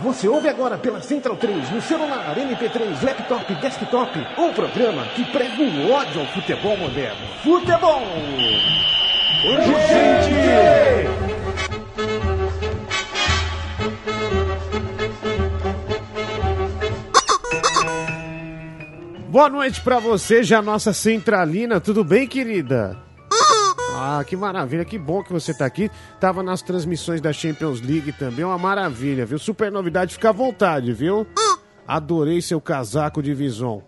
Você ouve agora pela Central 3, no celular, MP3, laptop, desktop, um programa que prega o ódio ao futebol moderno. Futebol! Urgente! Boa noite pra você, já nossa centralina. Tudo bem, querida? Ah, que maravilha, que bom que você tá aqui. Tava nas transmissões da Champions League também, uma maravilha, viu? Super novidade, fica à vontade, viu? Adorei seu casaco de Vison.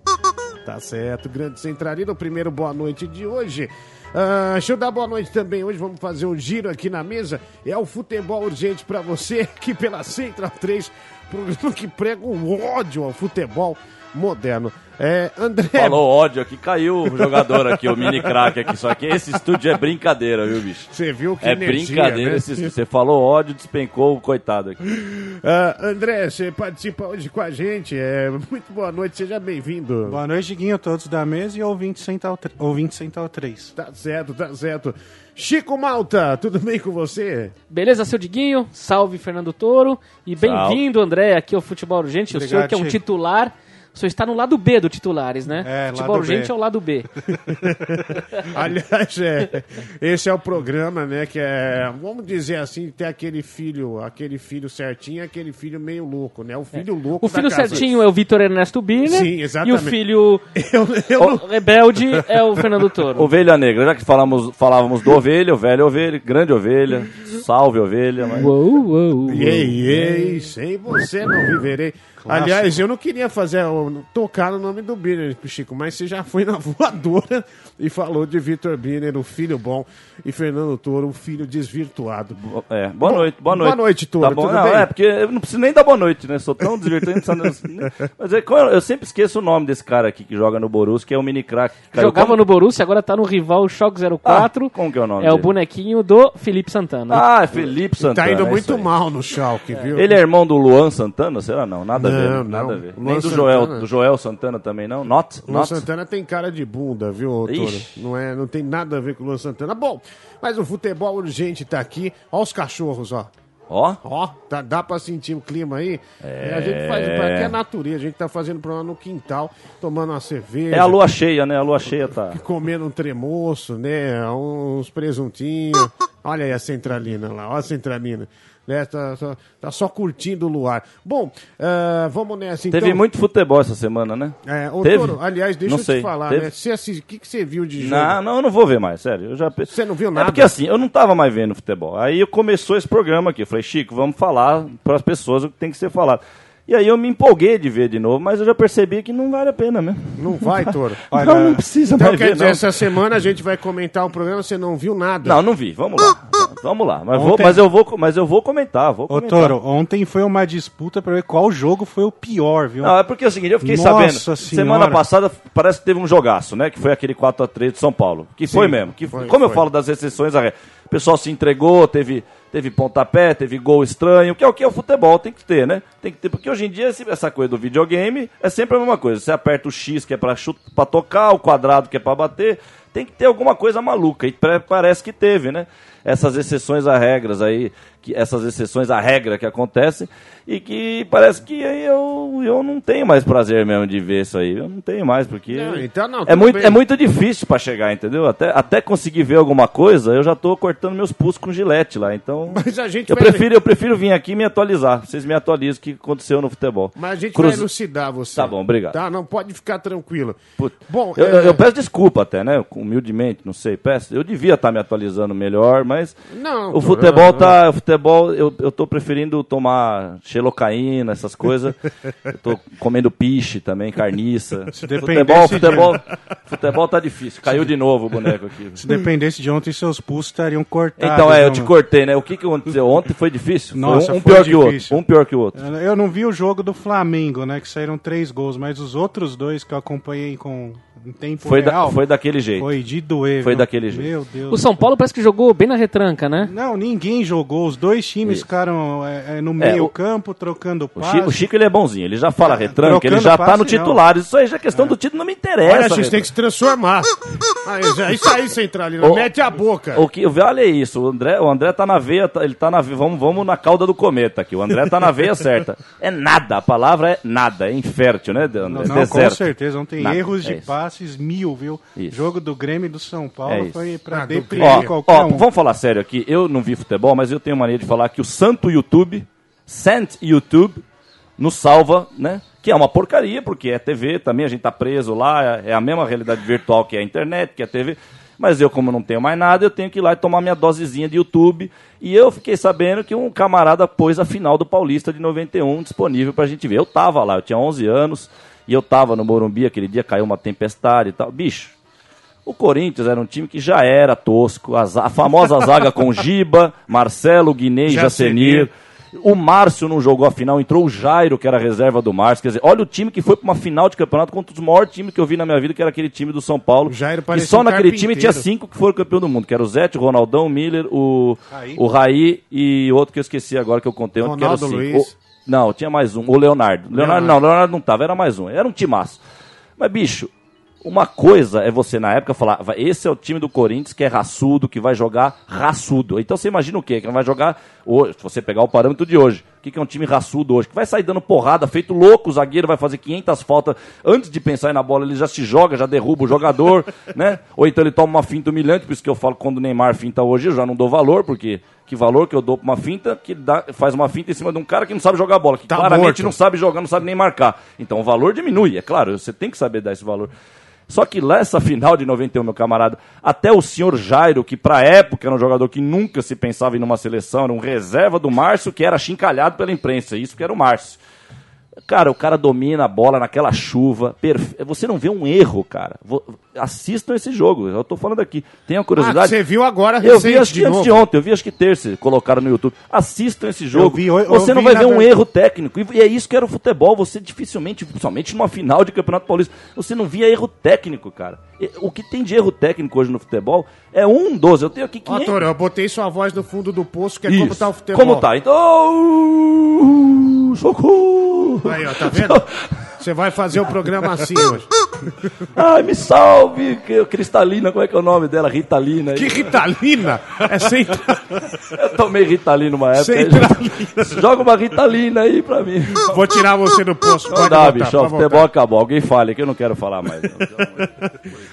Tá certo, grande centralina, o primeiro boa noite de hoje. Ah, deixa eu dar boa noite também. Hoje vamos fazer um giro aqui na mesa. É o futebol urgente pra você, aqui pela Central 3, programa que prega o ódio ao futebol moderno. É, André. Falou ódio aqui, caiu o jogador aqui, o mini craque aqui. Só que esse estúdio é brincadeira, viu, bicho? Você viu que É energia, brincadeira né? esse estúdio. Você falou ódio, despencou o coitado aqui. Ah, André, você participa hoje com a gente. É, muito boa noite, seja bem-vindo. Boa noite, Diguinho, todos da mesa e ouvinte Central, tr- ouvinte Central 3. Tá certo, tá certo. Chico Malta, tudo bem com você? Beleza, seu Diguinho? Salve, Fernando Toro. E bem-vindo, André, aqui ao Futebol Urgente. o Obrigado, senhor que é um Chico. titular. O senhor está no lado B do titulares, né? É, Futebol B. Urgente é o lado B. Aliás, é, esse é o programa, né? Que é, vamos dizer assim, tem aquele filho, aquele filho certinho, e aquele filho meio louco, né? O filho louco. O filho da casa. certinho é o Vitor Ernesto Birner. Sim, exatamente. E o filho Eu, eu o não- rebelde é o Fernando Toro. Ovelha Negra, já que falamos, falávamos do ovelha, o velho ovelha, grande ovelha, salve ovelha. Mas... Uou, uou, uou. Ei, ei, sem você não viverei. Aliás, eu não queria fazer tocar no nome do Birner, Chico, mas você já foi na voadora e falou de Vitor Birner, o filho bom, e Fernando Toro, o filho desvirtuado. É, boa noite, boa noite. boa noite, Toro, Tá bom? tudo não, bem? É, porque eu não preciso nem dar boa noite, né? Sou tão desvirtuado. Mas é, eu, eu sempre esqueço o nome desse cara aqui que joga no Borussia, que é o mini caiu. Jogava Como- no Borussia, agora tá no rival Shock 04. Ah, como que é o nome É o dele? bonequinho do Felipe Santana. Ah, é Felipe Santana. Tá indo é muito mal no Schalke, viu? Ele é irmão do Luan Santana? Será não? Nada a ver. Não, nada não. a ver. Luan Nem do Joel, Santana. do Joel Santana também não? Not? O Luan Not? Santana tem cara de bunda, viu, Toro? Não, é, não tem nada a ver com o Luan Santana. Bom, mas o futebol urgente tá aqui. Ó os cachorros, ó. Ó, Ó, tá, dá pra sentir o clima aí? É, a gente faz aqui é natureza, a gente tá fazendo programa no quintal, tomando uma cerveja. é a lua cheia, né? A lua cheia tá... Comendo um tremoço, né? Uns presuntinhos. Olha aí a centralina lá, ó a centralina. Né? Tá, tá- tá só curtindo o luar. Bom, ah, vamos nessa então. Teve muito futebol essa semana, né? É, ô, Teve? Toro, aliás, deixa Não eu sei. te falar, Teve? né? Você assi- O que, que você viu de jogo? Não, não, eu não vou ver mais, sério. Eu já... Você não viu É nada? porque assim, eu não tava mais vendo futebol. Aí começou esse programa aqui. Eu falei, Chico, vamos falar para as pessoas o que tem que ser falado. E aí eu me empolguei de ver de novo, mas eu já percebi que não vale a pena mesmo. Não vai, Toro. Olha, não, não precisa Então mais quer ver, dizer, não. essa semana a gente vai comentar o programa, você não viu nada. Não, não vi. Vamos lá. Vamos lá. Mas, vou, Ontem- mas, eu, vou, mas eu vou comentar. Vou Ô, comentar. Toro, ontem foi uma disputa pra ver qual jogo foi o pior, viu? Não, é porque é o seguinte, eu fiquei Nossa sabendo. Senhora. Semana passada parece que teve um jogaço, né? Que foi aquele 4x3 de São Paulo. Que foi mesmo. Que, foi, como eu foi. falo das exceções, a regra, pessoal se entregou, teve, teve pontapé, teve gol estranho, que é o que é o futebol, tem que ter, né? Tem que ter, porque hoje em dia essa coisa do videogame é sempre a mesma coisa. Você aperta o X que é pra, chut, pra tocar, o quadrado que é pra bater, tem que ter alguma coisa maluca. E parece que teve, né? Essas exceções a regras aí, que, essas exceções à regra que acontecem, e que parece que aí eu, eu não tenho mais prazer mesmo de ver isso aí. Eu não tenho mais, porque. Não, então não, é, muito, bem. é muito difícil pra chegar, entendeu? Até, até conseguir ver alguma coisa, eu já tô cortando meus pulsos com gilete lá. Então. Mas a gente Eu vai- prefiro, eu prefiro vir aqui e me atualizar. Vocês me atualizam o que aconteceu no futebol. Mas a gente Cruz- vai elucidar você. Tá bom, obrigado. Tá, não pode ficar tranquilo. Puta. Bom, eu, é- eu peço desculpa até, né? Humildemente, não sei. Peço. Eu devia estar me atualizando melhor, mas Não, o futebol tá. O futebol, eu, eu tô preferindo tomar xelocaína, essas coisas. eu tô comendo piche também, carniça. Se Futebol, dependesse de- futebol, futebol tá difícil. Caiu de novo o boneco aqui. Se dependesse de ontem, seus pulsos estariam cortados. Então, é, eu né, te mano? cortei, né? O que que aconteceu? Ontem foi difícil? Nossa, foi um, um foi pior que o outro. difícil. Um pior que o outro. Eu- Eu não vi o jogo do Flamengo, né? Que saíram três gols, mas os outros dois que eu acompanhei com em tempo Foi, da- real. foi daquele jeito. foi de doer. Foi viu? daquele jeito. Meu Deus. O São Paulo parece que jogou bem na retranca, né? Não, ninguém jogou. Os dois times Isso. ficaram é, é, no É, meio o- campo, trocando O passe. Chico, o Chico, ele é bonzinho, ele já fala retranca, ele já tá passe, no titular. Isso aí já é questão do título, não me interessa. Olha, a gente tem que se transformar. Ah, é isso aí, Centralina. Ô, Mete a boca. O que, olha isso, o André, o André tá na veia, tá- ele tá na veia, vamos, vamos na cauda do cometa aqui, o André tá na veia certa. É nada, a palavra é nada, é infértil, né, André? Não, não, com Deserto. certeza. Não tem Nada, erros é de passes mil, viu? Isso. Jogo do Grêmio e do São Paulo É foi pra Ah, deprimir Ó, qualquer ó, um. vamos falar sério aqui. Eu não vi futebol, mas eu tenho mania de falar que o santo YouTube, Sant YouTube, nos salva, né? Que é uma porcaria, porque é TV também, a gente tá preso lá, é é a mesma realidade virtual que é a internet, que é a TV. Mas eu, como não tenho mais nada, eu tenho que ir lá e tomar minha dosezinha de YouTube. E eu fiquei sabendo que um camarada pôs a final do Paulista de 91 disponível pra gente ver. Eu tava lá, eu tinha 11 anos, e eu tava no Morumbi, aquele dia caiu uma tempestade e tal. Bicho, o Corinthians era um time que já era tosco. A, a famosa zaga com Giba, Marcelo, Guinei e Jacenir. O Márcio não jogou a final, entrou o Jairo, que era a reserva do Márcio. Quer dizer, olha o time que foi para uma final de campeonato contra os maiores times que eu vi na minha vida, que era aquele time do São Paulo. O Jairo e só um naquele time tinha cinco que foram campeão do mundo, que era o Zete, o Ronaldão, o Miller, o Raí. o Raí e outro que eu esqueci agora que eu contei ontem, que era cinco. Luiz. O- não, tinha mais um, o Leonardo. Leonardo, Leonardo. não, Leonardo não tava, era mais um. Era um timaço. Mas, bicho, uma coisa é você na época falar, esse é o time do Corinthians que é raçudo, que vai jogar raçudo. Então você imagina o quê? Que vai jogar hoje, se você pegar o parâmetro de hoje. O que, é um time raçudo hoje? Que vai sair dando porrada, feito louco, o zagueiro vai fazer 500 faltas. Antes de pensar em na bola, ele já se joga, já derruba o jogador, né? Ou então ele toma uma finta humilhante, por isso que eu falo quando o Neymar finta hoje, eu já não dou valor, porque que valor que eu dou pra uma finta que dá, faz uma finta em cima de um cara que não sabe jogar bola, que Tá claramente morto. não sabe jogar, não sabe nem marcar. Então o valor diminui, é claro, você tem que saber dar esse valor. Só que lá essa final de 91, meu camarada, até o senhor Jairo, que pra época era um jogador que nunca se pensava em numa seleção, era um reserva do Márcio, que era chincalhado pela imprensa, isso que era o Márcio. Cara, o cara domina a bola naquela chuva. perfe- Você não vê um erro, cara. Assistam esse jogo. Eu tô falando aqui. Tenham Ah, curiosidade. você viu agora Eu vi recente acho de que antes novo. de ontem, eu vi acho que terça, colocaram no YouTube. Assistam esse jogo. vi, eu- eu você não vi vai ver um verdade. erro técnico. E é isso que era o futebol. Você dificilmente, principalmente numa final de Campeonato Paulista, você não via erro técnico, cara. O que tem de erro técnico hoje no futebol é um dos. Eu tenho aqui Ó, 500. Toro, eu botei sua voz no fundo do poço, que é Isso. como tá o futebol. Como tá? Então. Socorro! Aí, ó, tá vendo? Você vai fazer o programa assim hoje. Ai, me salve! Cristalina, como é que é o nome dela? Ritalina. Que Ritalina! É sem... Eu tomei Ritalina numa época. Centralina. Joga uma Ritalina aí pra mim. Vou tirar você do poço. Não dá, bicho. voltar. futebol acabou. Alguém fale que eu não quero falar mais. não.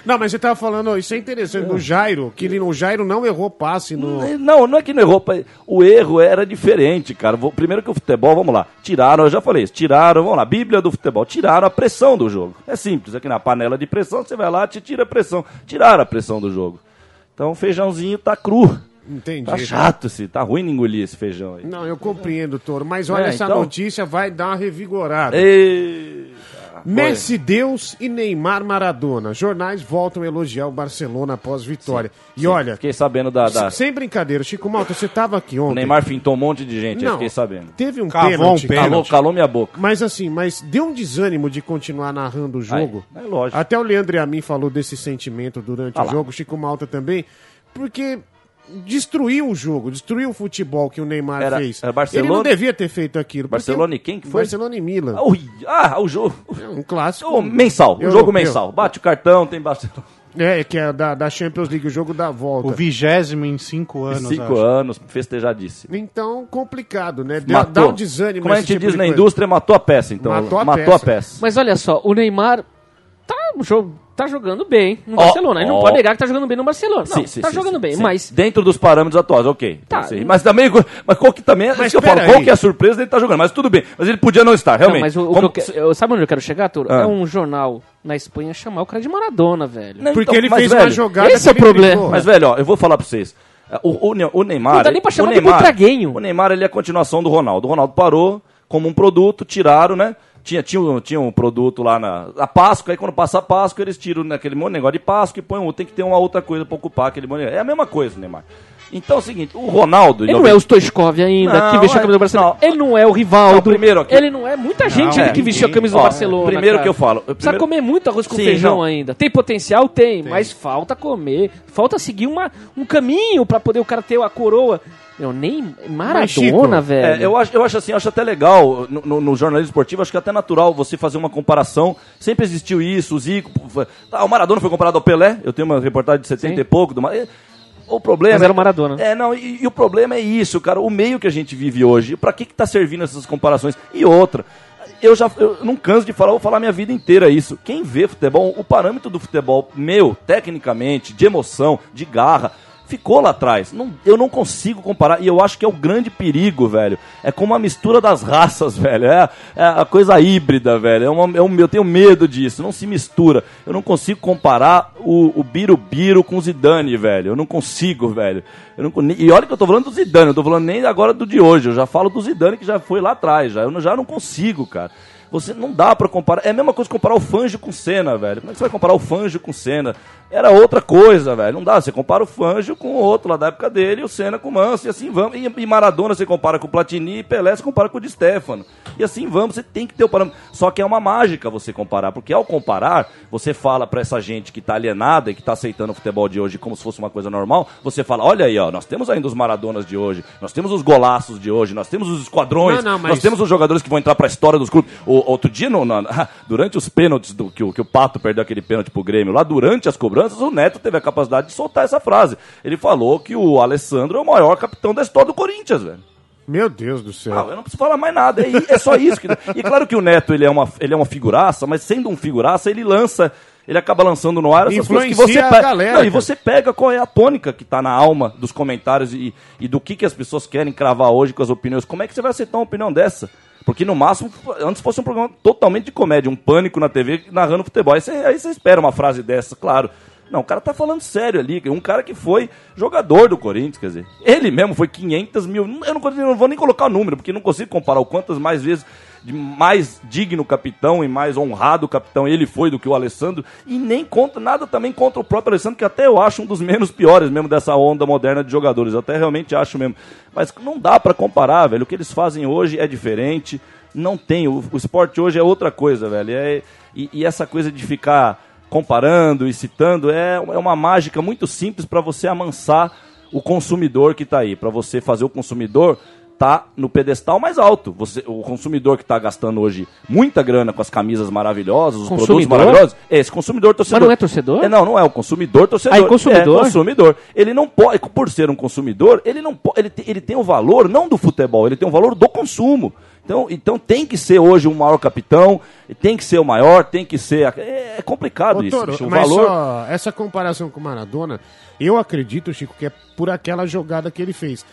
Não, mas você tava falando, isso é interessante, do Jairo, que ele, o Jairo não errou passe no... Não, não é que não errou. pai. O erro era diferente, cara. Primeiro que o futebol, vamos lá. Tiraram, eu já falei isso. Tiraram, vamos lá. Bíblia do futebol. Tiraram a pressão do jogo. É simples. Aqui na panela de pressão, você vai lá, te tira a pressão. Tiraram a pressão do jogo. Então o feijãozinho tá cru. Entendi. Tá chato esse. Tá ruim de engolir esse feijão aí. Não, eu compreendo, Toro, mas olha, É, essa então- notícia vai dar uma revigorada. Ei. Messi Deus e Neymar Maradona. Jornais voltam a elogiar o Barcelona após vitória. e olha, Fiquei sabendo da. da... sem brincadeira, Chico Malta, você tava aqui O ontem. Neymar fintou um monte de gente, eu Não, fiquei sabendo. teve um Cavou pênalti. um pênalti. Calou, calou minha boca. Mas assim, mas deu um desânimo de continuar narrando o jogo. Aí, é lógico. Até o Leandro e a mim falou desse sentimento durante Ah o lá. jogo, Chico Malta também, porque destruiu o jogo, destruiu o futebol que o Neymar Era- fez. era Barcelona- Ele não devia ter feito aquilo. Barcelona e quem que foi? Barcelona e Milan. Ui, Ah, o jogo. É um clássico. O mensal, o jogo mensal. Bate o cartão, tem Barcelona. É, que é da, da Champions League, o jogo da volta. O vigésimo em cinco anos. Cinco acho. anos, festejadíssimo. Então, complicado, né? Deu- Matou. Dá um desânimo. Como a gente tipo diz na coisa. indústria, matou a peça, então. Matou a matou peça. a peça. Mas olha só, o Neymar tá, jo- tá jogando bem no Ó, Barcelona. Ele não ó. pode negar que tá jogando bem no Barcelona. Não, Sim, sim, tá sim, jogando sim, bem, sim. mas Dentro dos parâmetros atuais, ok. Tá. Sim. Mas também. Mas qual que também. é Mas que eu falo, qual que é a surpresa dele tá jogando? Mas tudo bem. Mas ele podia não estar, Não, realmente. mas o, o Como- que eu que- eu- sabe onde eu quero chegar, Turo? Ah. É um jornal na Espanha chamar o cara de Maradona, velho. Não, Porque então, ele mas, fez velho, uma jogada. esse é o problema. driblou. Mas, velho, ó, eu vou falar pra vocês. O, o, Ne- o Neymar. Não dá nem pra o chamar de Neymar, Butraguenho. O Neymar ele é a continuação do Ronaldo. O Ronaldo parou como um produto, tiraram, né? Tinha, tinha, um- tinha um produto lá na a Páscoa, aí quando passa a Páscoa, eles tiram naquele negócio de Páscoa e põem um. Tem que ter uma outra coisa pra ocupar aquele monte. É a mesma coisa, Neymar. Então é o seguinte, o Ronaldo. Ele não é o Stoichkov ainda, Não, que vestiu a é- camisa do Barcelona. não. Ele não é o Rivaldo. Não, primeiro aqui- Ele não é muita gente é, que vestiu a camisa do Ó, Barcelona. primeiro cara. que eu falo, eu Precisa primeiro- comer muito arroz com Sim, feijão não. ainda. Tem potencial? Tem, mas falta comer. Falta seguir uma, um caminho pra poder o cara ter a coroa. Eu nem. Maradona, velho. É, eu, acho, eu acho assim, eu acho até legal no, no- no jornalismo esportivo, acho que é até natural você fazer uma comparação. Sempre existiu isso, o Zico. foi- Ah, o Maradona foi comparado ao Pelé. Eu tenho uma reportagem de 70 Sim. e pouco. Do, o problema. Mas era o Maradona. É, não, e, e o problema é isso, cara. O meio que a gente vive hoje. Pra que, que tá servindo essas comparações? E outra. Eu já eu não canso de falar, vou falar minha vida inteira isso. Quem vê futebol, o parâmetro do futebol meu, tecnicamente, de emoção, de garra, ficou lá atrás. Não- eu não consigo comparar. E eu acho que é o grande perigo, velho. É como a mistura das raças, velho. É, é a coisa híbrida, velho. É uma, é um, eu tenho medo disso. Não se mistura. Eu não consigo comparar o, o Birubiru com o Zidane, velho. Eu não consigo, velho. Não, e olha que eu tô falando do Zidane. Eu tô falando nem agora do de hoje. Eu já falo do Zidane que já foi lá atrás. Já. Eu já não consigo, cara. Você não dá pra comparar. É a mesma coisa comparar o Fanjo com Senna, velho. Como é que você vai comparar o Fanjo com Senna? Era outra coisa, velho. Não dá. Você compara o Fanjo com o outro lá da época dele, e o Senna com o Manso, e assim vamos. E, Maradona você compara com o Platini, e Pelé você compara com o Di Stefano. E assim vamos. Você tem que ter o parâmetro. Só que é uma mágica você comparar, porque ao comparar, você fala pra essa gente que tá alienada e que tá aceitando o futebol de hoje como se fosse uma coisa normal, você fala: olha aí, ó, nós temos ainda os Maradonas de hoje, nós temos os golaços de hoje, nós temos os esquadrões, Não, não, mas- nós temos os jogadores que vão entrar pra história dos clubes. O, outro dia, no, na- durante os pênaltis do, que, o, que o Pato perdeu aquele pênalti pro Grêmio, lá durante as cobranças, o Neto teve a capacidade de soltar essa frase. Ele falou que o Alessandro é o maior capitão da história do Corinthians, velho. Meu Deus do céu. Não, eu não preciso falar mais nada. É, é só isso. Que... E claro que o Neto ele é, uma, ele é uma figuraça, mas sendo um figuraça, ele lança. Ele acaba lançando no ar essas coisas que você pega. galera, Não, e você pega qual é a tônica que tá na alma dos comentários e, e do que, que as pessoas querem cravar hoje com as opiniões. Como é que você vai aceitar uma opinião dessa? Porque no máximo, antes fosse um programa totalmente de comédia, um pânico na TV narrando futebol. Aí você, aí você espera uma frase dessa, claro. Não, o cara tá falando sério ali. Um cara que foi jogador do Corinthians, quer dizer. Ele mesmo foi 500 mil. Eu não, eu não vou nem colocar o número, porque não consigo comparar o quantas mais vezes mais digno capitão e mais honrado capitão ele foi do que o Alessandro. E nem contra nada também contra o próprio Alessandro, que até eu acho um dos menos piores mesmo dessa onda moderna de jogadores. Eu até realmente acho mesmo. Mas não dá pra comparar, velho. O que eles fazem hoje é diferente. Não tem. O, o esporte hoje é outra coisa, velho. É, e, e essa coisa de ficar comparando e citando é, é uma mágica muito simples para você amansar o consumidor que está aí, para você fazer o consumidor tá no pedestal mais alto. Você, o consumidor que está gastando hoje muita grana com as camisas maravilhosas, os produtos Consumidor? maravilhosos, é esse consumidor torcedor. Mas não é torcedor? É, não, não é o consumidor torcedor. Ah, é consumidor? É consumidor. Ele não pode, por ser um consumidor, ele não pode, ele, te- ele tem o valor não do futebol, ele tem o valor do consumo. Então, então tem que ser hoje o maior capitão, tem que ser o maior, tem que ser. É, é complicado Ô, isso. Toro, bicho. O mas valor. só essa comparação com o Maradona, eu acredito, Chico, que é por aquela jogada que ele fez.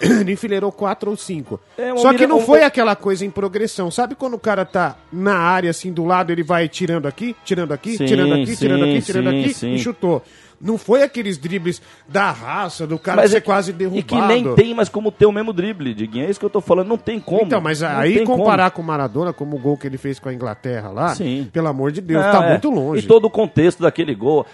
Ele enfileirou quatro ou cinco. É, Só que não um- foi aquela coisa em progressão. Sabe quando o cara tá na área, assim, do lado, ele vai tirando aqui, tirando aqui, Sim, tirando aqui, tirando sim, aqui, tirando sim, aqui sim. e chutou. Não foi aqueles dribles da raça, do cara Mas ser é- quase derrubado. E que nem tem mais como ter o mesmo drible, Diguinho. É isso que eu tô falando, não tem como. Então, mas aí comparar com o Maradona, como o gol que ele fez com a Inglaterra lá, Sim. pelo amor de Deus, Não, tá é. muito longe. E todo o contexto daquele gol.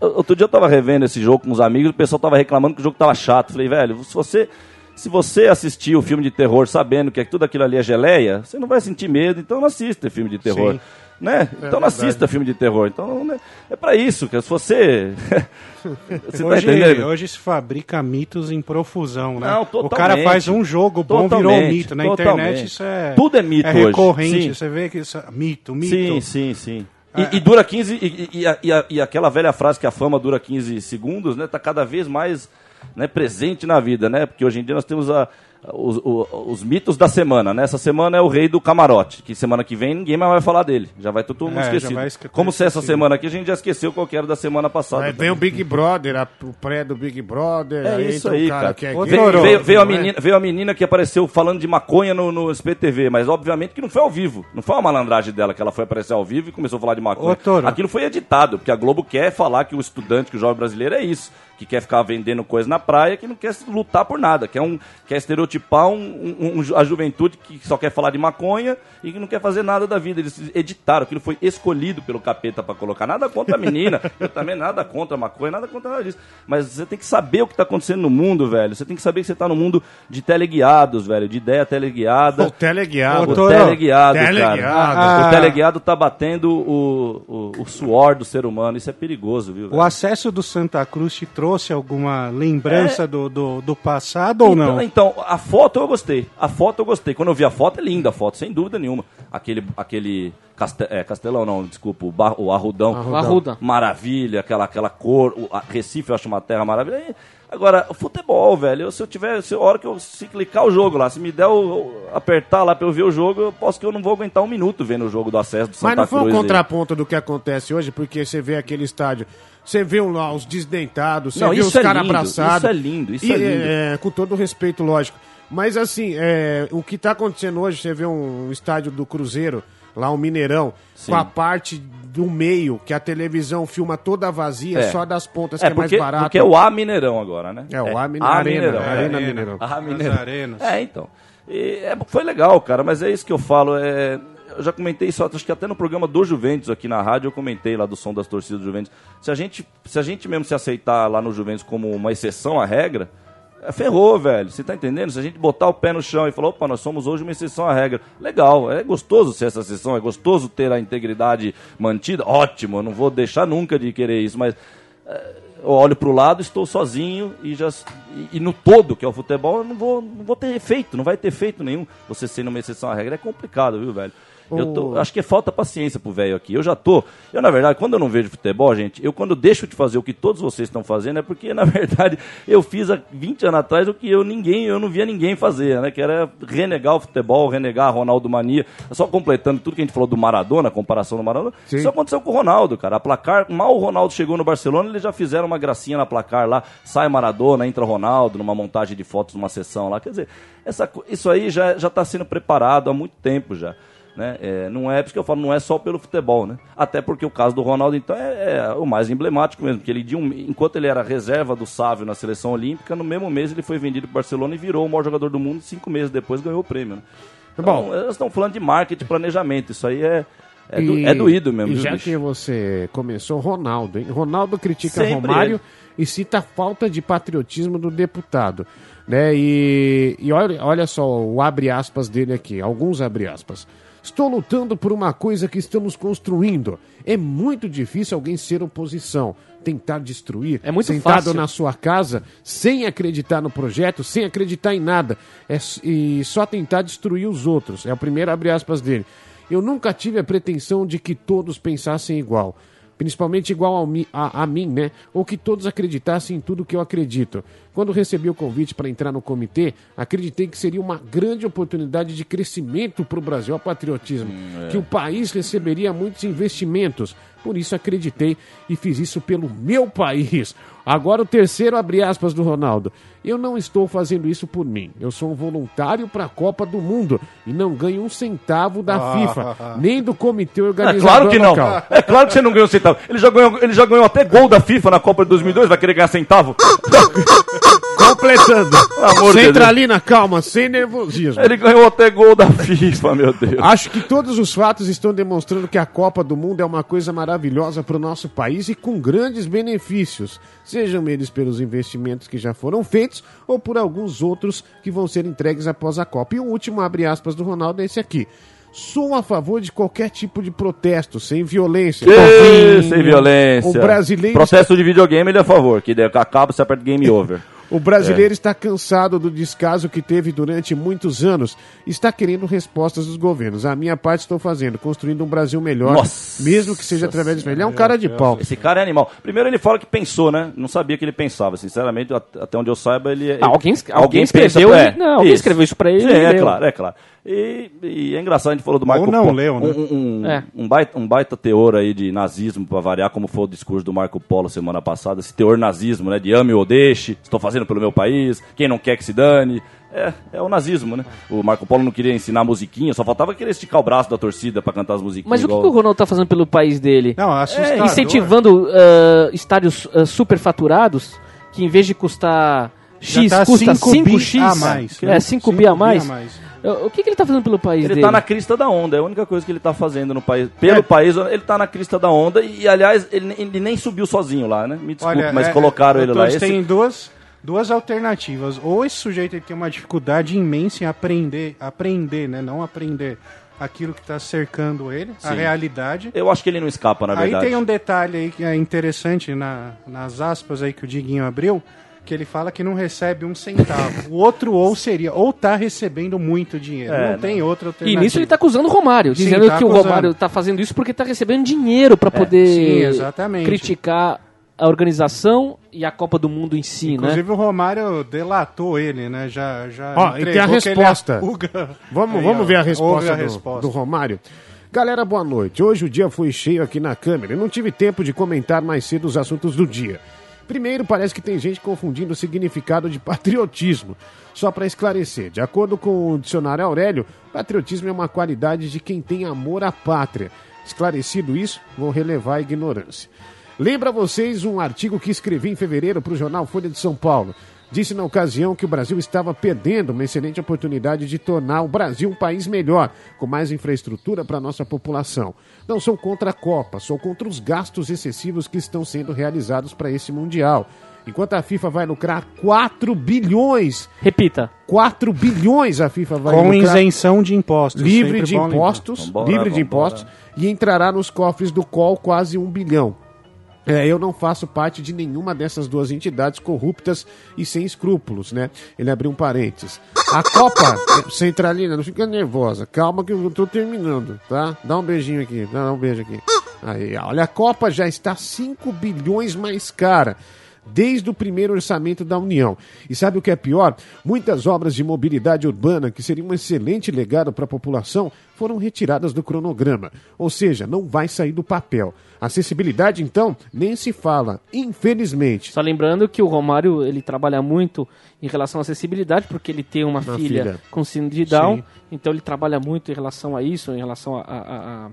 Outro dia eu tava revendo esse jogo com uns amigos, o pessoal tava reclamando que o jogo tava chato. Falei, velho, se você. Se você assistir o filme de terror sabendo que tudo aquilo ali é geleia, você não vai sentir medo, então não assista filme de terror. Sim. Né? então não assista filme de terror. Então né? é pra isso, que se você. você tá Hoje, entendendo? hoje se fabrica mitos em profusão, né? Não, o cara faz um jogo bom, virou um mito. Na totalmente. internet isso é, Tudo é mito hoje, recorrente. sim. Você vê que isso é mito, mito. Sim, sim, sim. E, e dura 15. E, e- e e aquela velha frase que a fama dura 15 segundos, né? Tá cada vez mais né, presente na vida, né? Porque hoje em dia nós temos a, os, o- os mitos da semana, né? Essa semana é o rei do camarote, que semana que vem ninguém mais vai falar dele. Já vai todo mundo É, esquecido. vai esque- Como se essa semana aqui a gente já esqueceu qual que era da semana passada. Aí vem o Big Brother, a- o pré do Big Brother. É isso entra um aí, cara. que é Veio, veio- veio a é? menina, veio a menina que apareceu falando de maconha no, no SPTV, mas obviamente que não foi ao vivo. Não foi uma malandragem dela que ela foi aparecer ao vivo e começou a falar de maconha. Ô. Aquilo foi editado, porque a Globo quer falar que o estudante, que o jovem brasileiro é isso. Que quer ficar vendendo coisa na praia, que não quer lutar por nada, quer, um, quer estereotipar um, um- um- a juventude que só quer falar de maconha e que não quer fazer nada da vida. Eles editaram, aquilo foi escolhido pelo capeta pra colocar. Nada contra a menina, eu também nada contra a maconha, nada contra nada disso. Mas você tem que saber o que tá acontecendo no mundo, velho. Você tem que saber que você tá no mundo de teleguiados, velho, de ideia teleguiada. O teleguiado. O teleguiado, teleguiado. cara. Ah. O teleguiado tá batendo o, o, o suor do ser humano. Isso é perigoso, viu? O velho? acesso do Santa Cruz te trouxe alguma lembrança do, do, do passado ou então, não? Então, a foto eu gostei. A foto eu gostei. Quando eu vi a foto, é linda a foto, sem dúvida nenhuma. Aquele, aquele caste- é, Castelão, não, desculpa, o, Bar- o Arrudão. Arruda. Maravilha, aquela, aquela cor. O, a Recife eu acho uma terra maravilhosa. E, Agora, o futebol, velho, se eu tiver, se a hora que eu se clicar o jogo lá, se me der o, o- apertar lá pra eu ver o jogo, eu posso que eu não vou aguentar um minuto vendo o jogo do acesso do Santa Mas não foi um Cruz. aí. contraponto do que acontece hoje, porque você vê aquele estádio, você vê um lá os desdentados, você vê os é caras abraçados. isso é lindo, isso E, é lindo. é, com todo o respeito, lógico. Mas assim, é, o que tá acontecendo hoje, você vê um, estádio do Cruzeiro, lá o Mineirão, Sim. com a parte do meio, que a televisão filma toda vazia, É. só das pontas, É, que é mais porque, barato. porque é o A Mineirão agora, né? É, o A Mine- Arena, Arena é. Mineirão. A Mineirão. arenas. É, então. E é, foi legal, cara, mas é isso que eu falo. É, eu já comentei isso, acho que até no programa do Juventus aqui na rádio, eu comentei lá do som das torcidas do Juventus. Se a gente, se a gente mesmo se aceitar lá no Juventus como uma exceção à regra, é, ferrou, velho. Você tá entendendo? Se a gente botar o pé no chão e falar, opa, nós somos hoje uma exceção à regra. Legal, é gostoso ser essa exceção, é gostoso ter a integridade mantida. Ótimo, eu não vou deixar nunca de querer isso, mas eu olho pro lado, estou sozinho e já e, e no todo, que é o futebol, eu não vou, não vou ter efeito, não vai ter efeito nenhum. Você sendo uma exceção à regra é complicado, viu, velho? Eu tô- acho que falta paciência pro velho aqui. Eu já tô. Eu, na verdade, quando eu não vejo futebol, gente, eu quando deixo de fazer o que todos vocês estão fazendo, é porque, na verdade, eu fiz há 20 anos atrás o que eu ninguém, eu não via ninguém fazer, né? Que era renegar o futebol, renegar a Ronaldo Mania. Só completando tudo que a gente falou do Maradona, a comparação do Maradona. Sim. Isso aconteceu com o Ronaldo, cara. A placar, mal o Ronaldo chegou no Barcelona, eles já fizeram uma gracinha na placar lá. Sai Maradona, entra Ronaldo, numa montagem de fotos, numa sessão lá. Quer dizer, essa, isso aí já já está sendo preparado há muito tempo já. Né? É, não é, por isso que eu falo, não é só pelo futebol, né? Até porque o caso do Ronaldo, então, é, é o mais emblemático mesmo. Que ele, de um, enquanto ele era reserva do Sávio na seleção olímpica, no mesmo mês ele foi vendido para Barcelona e virou o maior jogador do mundo. Cinco meses depois ganhou o prêmio. Né? Bom. Então, elas estão falando de marketing, planejamento. Isso aí é, é, do- E- é doído mesmo. E já bicho? que você começou, Ronaldo, hein? Ronaldo critica Sempre Romário ele. e cita a falta de patriotismo do deputado. Né? E, e olha, olha só o abre aspas dele aqui, alguns abre aspas. Estou lutando por uma coisa que estamos construindo. É muito difícil alguém ser oposição, tentar destruir, É muito sentado fácil. na sua casa, sem acreditar no projeto, sem acreditar em nada, é, e só tentar destruir os outros. É o primeiro abre aspas dele. Eu nunca tive a pretensão de que todos pensassem igual. Principalmente igual ao mi- a, a mim, né? Ou que todos acreditassem em tudo que eu acredito. Quando recebi o convite para entrar no comitê, acreditei que seria uma grande oportunidade de crescimento para o Brasil, ao patriotismo. Que o país receberia muitos investimentos. Por isso acreditei e fiz isso pelo meu país. Agora o terceiro abre aspas do Ronaldo. Eu não estou fazendo isso por mim. Eu sou um voluntário para a Copa do Mundo e não ganho um centavo da FIFA, nem do comitê É organizador claro que não. local. É claro que você não ganhou centavo. Ele já ganhou, ele já ganhou até gol da FIFA na Copa de 2002. Vai querer ganhar centavo? Completando. amor Centralina, calma, sem nervosismo. Ele ganhou até gol da FIFA, meu Deus. Acho que todos os fatos estão demonstrando que a Copa do Mundo é uma coisa maravilhosa para o nosso país e com grandes benefícios, sejam eles pelos investimentos que já foram feitos ou por alguns outros que vão ser entregues após a Copa. E o último abre aspas do Ronaldo é esse aqui. Sou a favor de qualquer tipo de protesto, sem violência. Ê, sem violência. O brasileiro Processo de videogame ele é a favor, que acaba, você aperta game over. O brasileiro está cansado do descaso que teve durante muitos anos. Está querendo respostas dos governos. A minha parte estou fazendo, construindo um Brasil melhor, Nossa mesmo que seja através de. Ele é um cara de pau. Esse cara é animal. Primeiro ele fala que pensou, né? Não sabia que ele pensava. Sinceramente, at- até onde eu saiba, ele... ele Ah, alguém alguém pensa- escreveu é, e- não, alguém escreveu isso pra ele Sim, é leu. claro, é claro. E, e é engraçado, a gente falou do Marco não Polo. leu, né? Um, um, É. um baita, um baita teor aí de nazismo, pra variar, como foi o discurso do Marco Polo semana passada. Esse teor nazismo, né? De ame ou deixe, estou fazendo pelo meu país, quem não quer que se dane. É, é o nazismo, né? O Marco Polo não queria ensinar musiquinha, só faltava querer esticar o braço da torcida pra cantar as musiquinhas. Mas o que, igual- que o Ronaldo tá fazendo pelo país dele? Não, É, assustador. incentivando ah, estádios ah, superfaturados que em vez de custar Já X, tá custa 5 bi 5X. a mais. É, 5 bi a Cinco mais. O que, que ele tá fazendo pelo país Ele dele? tá na crista da onda, é a única coisa que ele tá fazendo no país. Pelo É. país, ele tá na crista da onda e, aliás, ele, ele nem subiu sozinho lá, né? Me desculpe, Olha, mas é, colocaram ele lá. Esse- Tem duas, duas alternativas. Ou esse sujeito ele tem uma dificuldade imensa em aprender, aprender, né? Não aprender aquilo que está cercando ele, a Sim. realidade. Eu acho que ele não escapa, na Aí verdade. tem um detalhe aí que é interessante na- nas aspas aí que o Diguinho abriu, que ele fala que não recebe um centavo. o outro ou seria, ou tá recebendo muito dinheiro. É, não tem outra E alternativa. nisso ele tá acusando o Romário, Sim, dizendo tá que o acusando. Romário tá fazendo isso porque tá recebendo dinheiro pra poder sim, criticar a organização e a Copa do Mundo em si, né? Inclusive o Romário delatou ele, né? Já, já Ó, e tem a resposta. Vamos, Aí, vamos ó, ver a resposta, a do, resposta. do Romário. Galera, boa noite. Hoje o dia foi cheio aqui na câmera. Eu não tive tempo de comentar mais cedo os assuntos do dia. Primeiro, parece que tem gente confundindo o significado de patriotismo. Só para esclarecer, de acordo com o dicionário Aurélio, patriotismo é uma qualidade de quem tem amor à pátria. Esclarecido isso, vou relevar a ignorância. Lembra vocês um artigo que escrevi em fevereiro para o jornal Folha de São Paulo. Disse na ocasião que o Brasil estava perdendo uma excelente oportunidade de tornar o Brasil um país melhor, com mais infraestrutura para a nossa população. Não sou contra a Copa, sou contra os gastos excessivos que estão sendo realizados para esse Mundial. Enquanto a FIFA vai lucrar 4 bilhões, Repita. 4 bilhões a FIFA vai Com lucrar isenção de impostos. livre de bom lembrar. impostos, Vambora, livre de impostos e entrará nos cofres do COL quase um bilhão. É, eu não faço parte de nenhuma dessas duas entidades corruptas e sem escrúpulos, né? Ele abriu um parênteses. A Copa, Centralina, não fica nervosa. Calma que eu tô terminando, tá? Dá um beijinho aqui, dá um beijo aqui. Aí, olha, a Copa já está 5 bilhões mais cara desde o primeiro orçamento da União. E sabe o que é pior? Muitas obras de mobilidade urbana, que seriam um excelente legado para a população, foram retiradas do cronograma. Ou seja, não vai sair do papel. Acessibilidade, então, nem se fala, infelizmente. Só lembrando que o Romário ele trabalha muito em relação à acessibilidade, porque ele tem uma, filha, filha. com síndrome de Down, Sim. então ele trabalha muito em relação a isso, em relação a, a- a-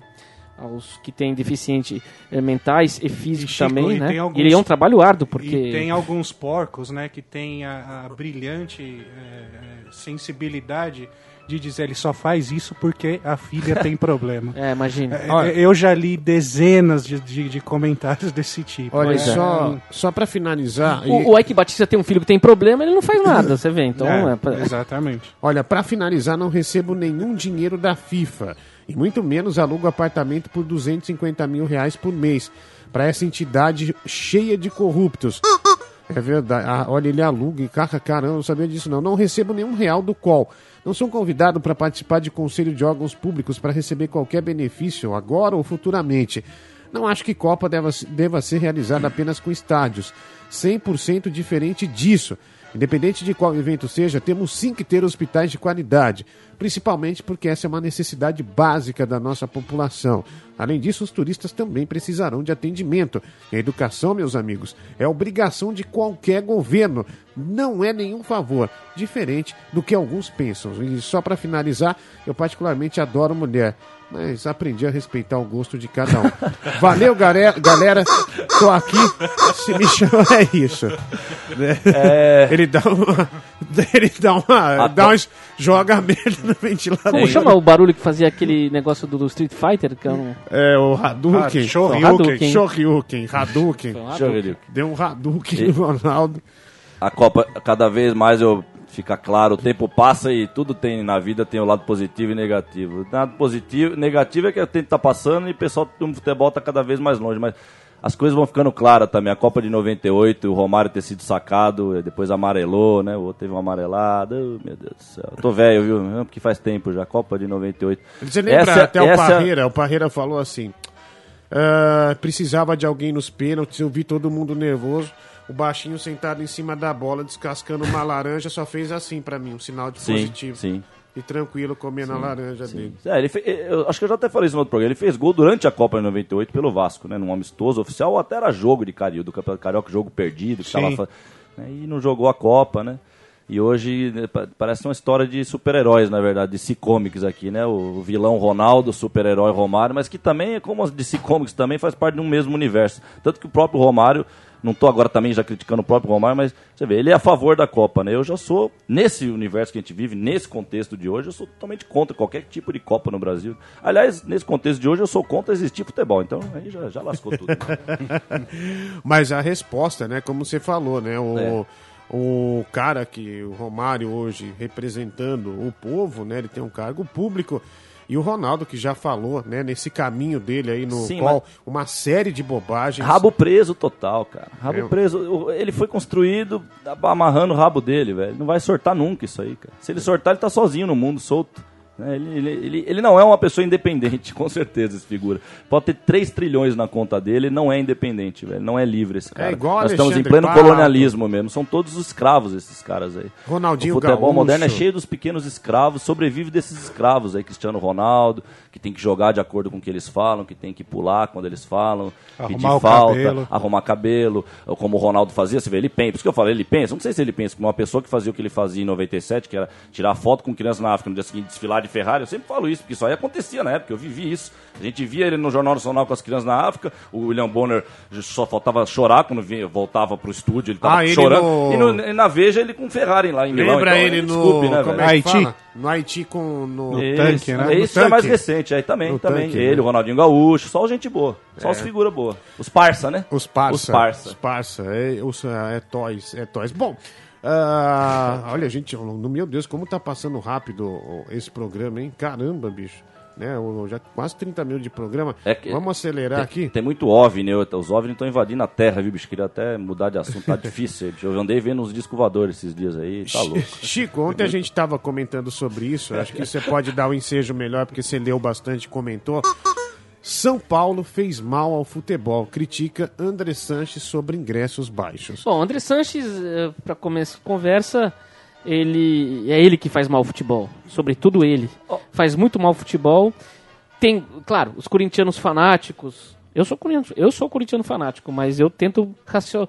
aos que têm deficientes eh, mentais e físicos E, também, e né? alguns- E ele é um trabalho árduo, porque E tem alguns porcos, né, que tem a, a brilhante é, sensibilidade de dizer ele só faz isso porque a filha tem problema. é, imagina. É, Eu já li dezenas de, de- de comentários desse tipo. Olha, é. só, só para finalizar. e- O, o Ike Batista tem um filho que tem problema, ele não faz nada, você vê. Então, É, é pra- Exatamente. Olha, para finalizar, não recebo nenhum dinheiro da FIFA. E muito menos alugo apartamento por 250 mil reais por mês. Para essa entidade cheia de corruptos. É verdade. Ah, olha, ele aluga e caca, caramba, não sabia disso não. Não recebo nenhum real do qual. Não sou convidado para participar de conselho de órgãos públicos para receber qualquer benefício, agora ou futuramente. Não acho que Copa deva, deva ser realizada apenas com estádios. 100% diferente disso. Independente de qual evento seja, temos sim que ter hospitais de qualidade, principalmente porque essa é uma necessidade básica da nossa população. Além disso, os turistas também precisarão de atendimento. E a educação, meus amigos, é obrigação de qualquer governo, não é nenhum favor, diferente do que alguns pensam. E só para finalizar, eu particularmente adoro mulher, mas aprendi a respeitar o gosto de cada um. Valeu, galera, galera. Tô aqui, se me chama é isso. Né? Ele dá uma. Ele dá uma. Dá uns, joga a merda no ventilador. Como chama o barulho que fazia aquele negócio do, do Street Fighter? Que é um... É o Hadouken. Ah, Shoryuken. Hadouken. Shoryuken. Hadouken. Shoryuken. Deu um Hadouken no Ronaldo. A Copa, cada vez mais eu fica claro, o tempo passa e tudo tem na vida tem o lado positivo e negativo. O lado positivo, negativo é que o tempo tá passando e o pessoal do futebol tá cada vez mais longe, mas as coisas vão ficando claras também. A Copa de 98, o Romário ter sido sacado, depois amarelou, né? O outro teve uma amarelada. Oh, meu Deus do céu. Eu tô velho, viu? Porque faz tempo já. Copa de 98. Você lembra Essa- até o Parreira? O Parreira falou assim: ah, precisava de alguém nos pênaltis, eu vi todo mundo nervoso. O baixinho sentado em cima da bola, descascando uma laranja, só fez assim pra mim, um sinal de Sim, positivo. sim. E tranquilo comendo a laranja dele. É, ele fe- eu acho que eu já até falei isso no outro programa. Ele fez gol durante a Copa de 98 pelo Vasco, né? Num amistoso oficial, ou até era jogo de Carioca, do Campeonato Carioca, jogo perdido, que Sim. tava, né, e não jogou a Copa, né? E hoje né, pa- parece uma história de super-heróis, na verdade, de DC Comics aqui, né? O vilão Ronaldo, o super-herói Romário, mas que também, como as DC Comics, também faz parte de um mesmo universo. Tanto que o próprio Romário Não tô agora também já criticando o próprio Romário, mas você vê, ele é a favor da Copa, né? Eu já sou, nesse universo que a gente vive, nesse contexto de hoje, eu sou totalmente contra qualquer tipo de Copa no Brasil. Aliás, nesse contexto de hoje, eu sou contra existir futebol, então aí já, já lascou tudo. Mas a resposta, né, como você falou, né, o, É. o cara que, o Romário hoje representando o povo, né, ele tem um cargo público, e o Ronaldo que já falou, né, nesse caminho dele aí no Sim, qual uma série de bobagens. Rabo preso total, cara. Rabo É. preso. Ele foi construído amarrando o rabo dele, velho. Não vai sortar nunca isso aí, cara. Se ele sortar, ele tá sozinho no mundo, solto. Né? Ele, ele, ele, ele não é uma pessoa independente, com certeza, esse figura. Pode ter 3 trilhões na conta dele, ele não é independente, velho. Não é livre esse cara. igual Nós estamos em Alexandre pleno Pato. colonialismo mesmo. São todos os escravos esses caras aí. Ronaldinho o futebol Gaúcho. moderno é cheio dos pequenos escravos, sobrevive desses escravos aí, Cristiano Ronaldo, que tem que jogar de acordo com o que eles falam, que tem que pular quando eles falam, pedir Arrumar o falta, cabelo. arrumar cabelo, como o Ronaldo fazia, você vê, ele pensa, por isso que eu falei, ele pensa, não sei se ele pensa como uma pessoa que fazia o que ele fazia em 97, que era tirar foto com criança na África no dia seguinte, desfilar de Ferrari, eu sempre falo isso, porque isso aí acontecia na época, eu vivi isso. A gente via ele no Jornal Nacional com as crianças na África, o William Bonner só faltava chorar quando vinha, voltava pro estúdio, ele tava Ah, ele chorando, no- e, no- e na Veja ele com Ferrari lá em Milão. Lembra então, ele no desculpe, né, como é Haiti? No Haiti com no Isso, tanque, né? é No Isso é mais tanque. recente, aí também, No também. tanque, ele, né? o Ronaldinho Gaúcho, só gente boa. Só os figura boa. Os parça, né? Os parça. Os parça. Os parça. É, os, é toys. É toys. Bom, ah, olha, gente, meu Deus, como tá passando rápido esse programa, hein? Caramba, bicho. Né, já quase 30 minutos de programa. É que- Vamos acelerar Tem, aqui. tem muito OVNI, eu- os OVNI estão invadindo a Terra, viu, bicho? Queria até mudar de assunto, tá difícil. bicho. Eu andei vendo uns discos voadores esses dias aí, tá louco. Chico, ontem a gente estava comentando sobre isso. Acho que você pode dar um ensejo melhor, porque você leu bastante e comentou. São Paulo fez mal ao futebol. Critica André Sanches sobre ingressos baixos. Bom, André Sanches, para começar a conversa, ele é ele que faz mal o futebol. Sobretudo ele. Faz muito mal o futebol. Tem, claro, os corintianos fanáticos. Eu sou corintiano, eu sou corintiano fanático, mas eu tento racio-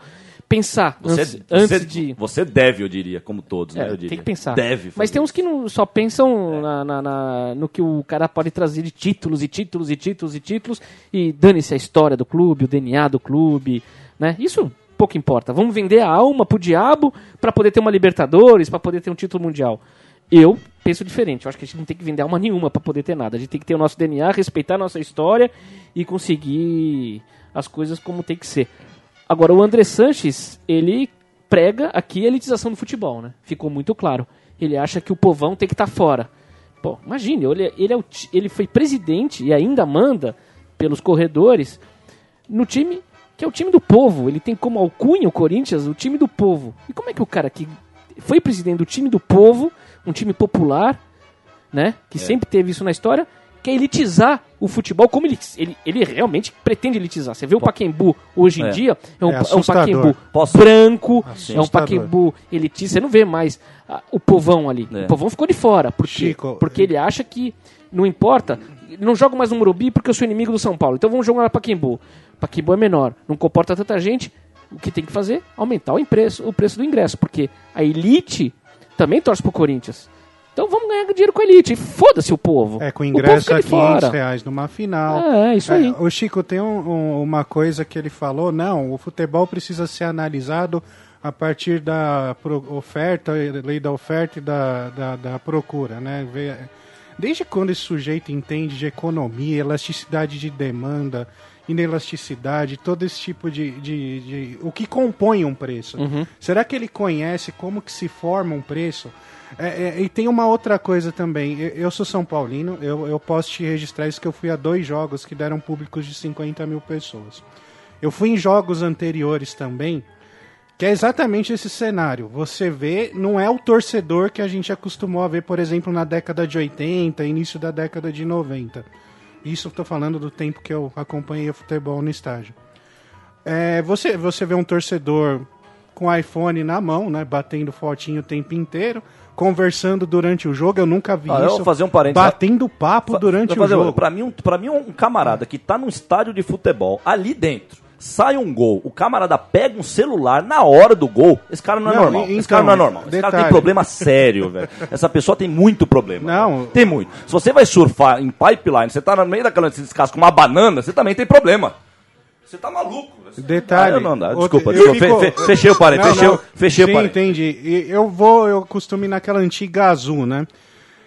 pensar Você, antes, você, de. você deve, eu diria, como todos, né? É, Eu diria. tem que pensar. Deve. Mas tem uns que não, só pensam na, na- na- no que o cara pode trazer de títulos e títulos e títulos e títulos e dane-se a história do clube, o DNA do clube, né? Isso pouco importa. Vamos vender a alma pro diabo para poder ter uma Libertadores, para poder ter um título mundial. Eu penso diferente. Eu acho que a gente não tem que vender alma nenhuma para poder ter nada. A gente tem que ter o nosso DNA, respeitar a nossa história e conseguir as coisas como tem que ser. Agora, o André Sanches, ele prega aqui a elitização do futebol, né? Ficou muito claro. Ele acha que o povão tem que estar fora. Pô, imagine, ele, ele, é o ele foi presidente e ainda manda pelos corredores no time que é o time do povo. Ele tem como alcunha o Corinthians o time do povo. E como é que o cara que foi presidente do time do povo, um time popular, né? Que sempre teve isso na história, quer elitizar o futebol como ele, ele, ele realmente pretende elitizar. Você vê o Paquembu hoje em É. dia, é um, É é um assustador. Paquembu Posso- branco, é um Assustador. Paquembu elitista. Você não vê mais ah, o povão ali. É. O povão ficou de fora. Porque, Chico, porque ele acha que não importa. Não jogo mais no Morumbi porque eu sou inimigo do São Paulo. Então vamos jogar na Paquembu. Paquembu é menor, não comporta tanta gente. O que tem que fazer? Aumentar o preço, o preço do ingresso. Porque a elite também torce pro Corinthians. Então vamos ganhar dinheiro com a elite. Foda-se o povo. É, com ingresso a de 500 fora. reais numa final. É, isso aí. o Chico tem um- um- uma coisa que ele falou, não, o futebol precisa ser analisado a partir da oferta, lei da oferta e da, da, da procura, né? Desde quando esse sujeito entende de economia, elasticidade de demanda, inelasticidade, todo esse tipo de, de, de- o que compõe um preço? Será que ele conhece como que se forma um preço? É, é, e tem uma outra coisa também. Eu, eu sou São Paulino, eu, eu posso te registrar isso que eu fui a dois jogos que deram públicos de 50 mil pessoas. Eu fui em jogos anteriores também, que é exatamente esse cenário. Você vê, não é o torcedor que a gente acostumou a ver, por exemplo, na década de 80, início da década de 90. Isso estou falando do tempo que eu acompanhei o futebol no estádio. É, você, você vê um torcedor com iPhone na mão, né, batendo fotinho o tempo inteiro, conversando durante o jogo. Eu nunca vi Ah, eu isso. vou fazer um parênteses. Batendo papo Fa- durante o jogo. Pra mim, um, pra mim, um camarada que tá num estádio de futebol, ali dentro, sai um gol, o camarada pega um celular na hora do gol, esse cara não é Não, normal. e- esse cara não é então, normal. Esse cara detalhe. tem problema sério, velho. Essa pessoa tem muito problema. Não. velho. Tem muito. Se você vai surfar em pipeline, você tá no meio daquela se descasca com uma banana, você também tem problema. Você tá maluco. Detalhe. Ah, eu não, não, desculpa, eu desculpa. Fico- fe- fechei o Não, fechei, não. o- fechei o Sim, parênteses. entendi. E Eu vou, eu costumo ir naquela antiga azul, né?